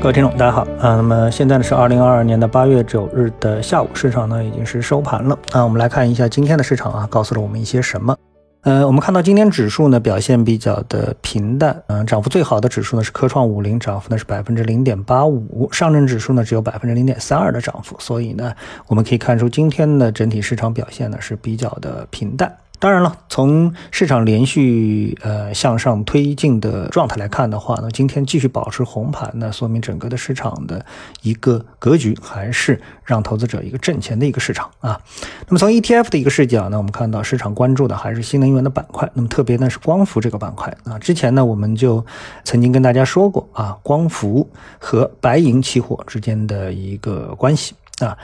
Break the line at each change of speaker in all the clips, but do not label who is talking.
各位听众，大家好啊。那么现在呢是二零二二年的八月九日的下午，市场呢已经是收盘了啊。我们来看一下今天的市场啊，告诉了我们一些什么？呃，我们看到今天指数呢表现比较的平淡，嗯，涨幅最好的指数呢是科创五零，涨幅呢是百分之零点八五，上证指数呢只有百分之零点三二的涨幅，所以呢我们可以看出今天的整体市场表现呢是比较的平淡。当然了，从市场连续呃向上推进的状态来看的话呢，今天继续保持红盘，那说明整个的市场的一个格局还是让投资者一个挣钱的一个市场啊。那么从 ETF 的一个视角呢，我们看到市场关注的还是新能源的板块，那么特别呢是光伏这个板块啊。之前呢我们就曾经跟大家说过啊，光伏和白银期货之间的一个关系啊。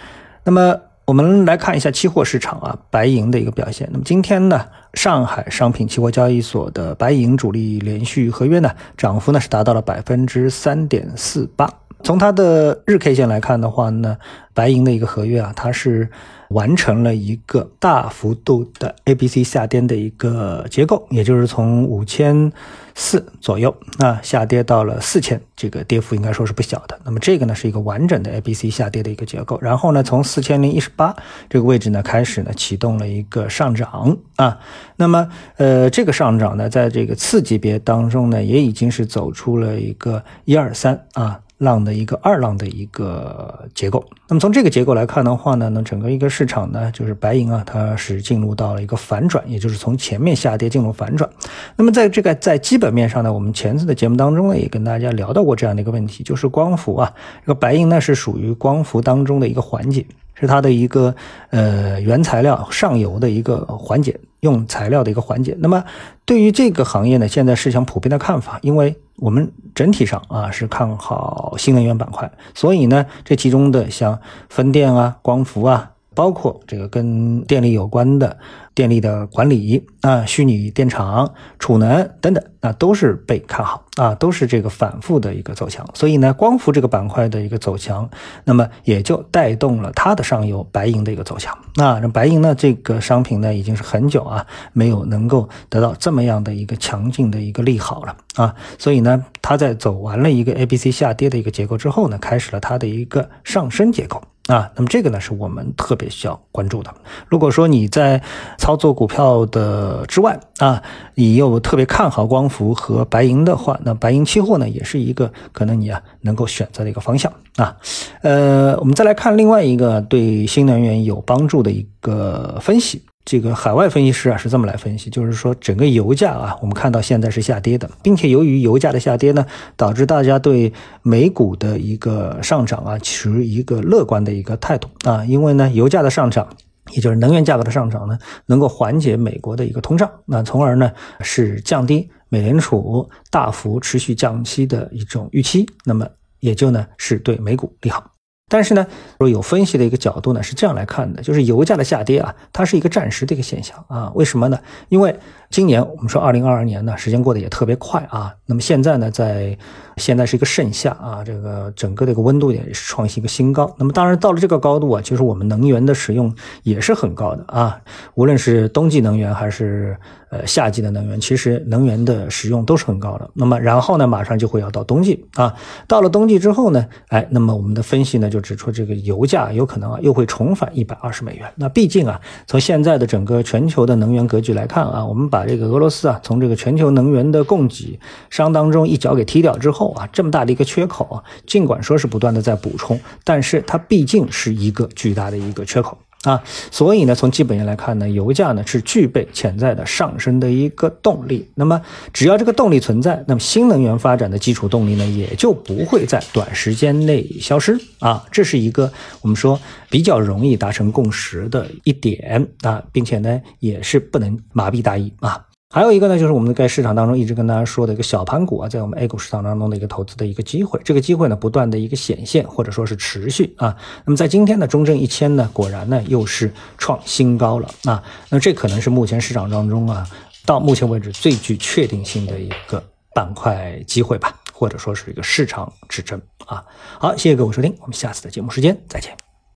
那么我们来看一下期货市场啊，白银的一个表现。那么今天呢，上海商品期货交易所的白银主力连续合约呢，涨幅呢是达到了百分之三点四八。从它的日 K 线来看的话呢，白银的一个合约啊，它是。完成了一个大幅度的 A、B、C 下跌的一个结构，也就是从五千四左右啊下跌到了四千，这个跌幅应该说是不小的。那么这个呢是一个完整的 A、B、C 下跌的一个结构，然后呢从四千零一十八这个位置呢开始呢启动了一个上涨啊，那么呃这个上涨呢在这个次级别当中呢也已经是走出了一个一二三啊。浪的一个二浪的一个结构，那么从这个结构来看的话呢，那整个一个市场呢，就是白银啊，它是进入到了一个反转，也就是从前面下跌进入反转。那么在这个在基本面上呢，我们前次的节目当中呢，也跟大家聊到过这样的一个问题，就是光伏啊，这个白银呢是属于光伏当中的一个环节。是它的一个呃原材料上游的一个环节，用材料的一个环节。那么对于这个行业呢，现在市场普遍的看法，因为我们整体上啊是看好新能源板块，所以呢，这其中的像风电啊、光伏啊。包括这个跟电力有关的电力的管理啊、虚拟电厂、储能等等，那都是被看好啊，都是这个反复的一个走强。所以呢，光伏这个板块的一个走强，那么也就带动了它的上游白银的一个走强。那那白银呢，这个商品呢，已经是很久啊没有能够得到这么样的一个强劲的一个利好了啊。所以呢，它在走完了一个 A、B、C 下跌的一个结构之后呢，开始了它的一个上升结构。啊，那么这个呢是我们特别需要关注的。如果说你在操作股票的之外啊，你又特别看好光伏和白银的话，那白银期货呢也是一个可能你啊能够选择的一个方向啊。呃，我们再来看另外一个对新能源有帮助的一个分析。这个海外分析师啊是这么来分析，就是说整个油价啊，我们看到现在是下跌的，并且由于油价的下跌呢，导致大家对美股的一个上涨啊持一个乐观的一个态度啊，因为呢油价的上涨，也就是能源价格的上涨呢，能够缓解美国的一个通胀，那从而呢是降低美联储大幅持续降息的一种预期，那么也就呢是对美股利好。但是呢，说有分析的一个角度呢是这样来看的，就是油价的下跌啊，它是一个暂时的一个现象啊。为什么呢？因为今年我们说二零二二年呢，时间过得也特别快啊。那么现在呢，在现在是一个盛夏啊，这个整个这个温度也是创新一个新高。那么当然到了这个高度啊，其实我们能源的使用也是很高的啊。无论是冬季能源还是呃夏季的能源，其实能源的使用都是很高的。那么然后呢，马上就会要到冬季啊。到了冬季之后呢，哎，那么我们的分析呢就指出这个油价有可能啊又会重返一百二十美元。那毕竟啊，从现在的整个全球的能源格局来看啊，我们把这个俄罗斯啊从这个全球能源的供给商当中一脚给踢掉之后啊，这么大的一个缺口啊，尽管说是不断的在补充，但是它毕竟是一个巨大的一个缺口啊，所以呢，从基本面来看呢，油价呢是具备潜在的上升的一个动力。那么只要这个动力存在，那么新能源发展的基础动力呢也就不会在短时间内消失啊，这是一个我们说比较容易达成共识的一点啊，并且呢也是不能麻痹大意啊。还有一个呢，就是我们在市场当中一直跟大家说的一个小盘股啊，在我们 A 股市场当中的一个投资的一个机会，这个机会呢不断的一个显现或者说是持续啊。那么在今天的中证一千呢，果然呢又是创新高了啊。那这可能是目前市场当中啊，到目前为止最具确定性的一个板块机会吧，或者说是一个市场指针啊。好，谢谢各位收听，我们下次的节目时间再见。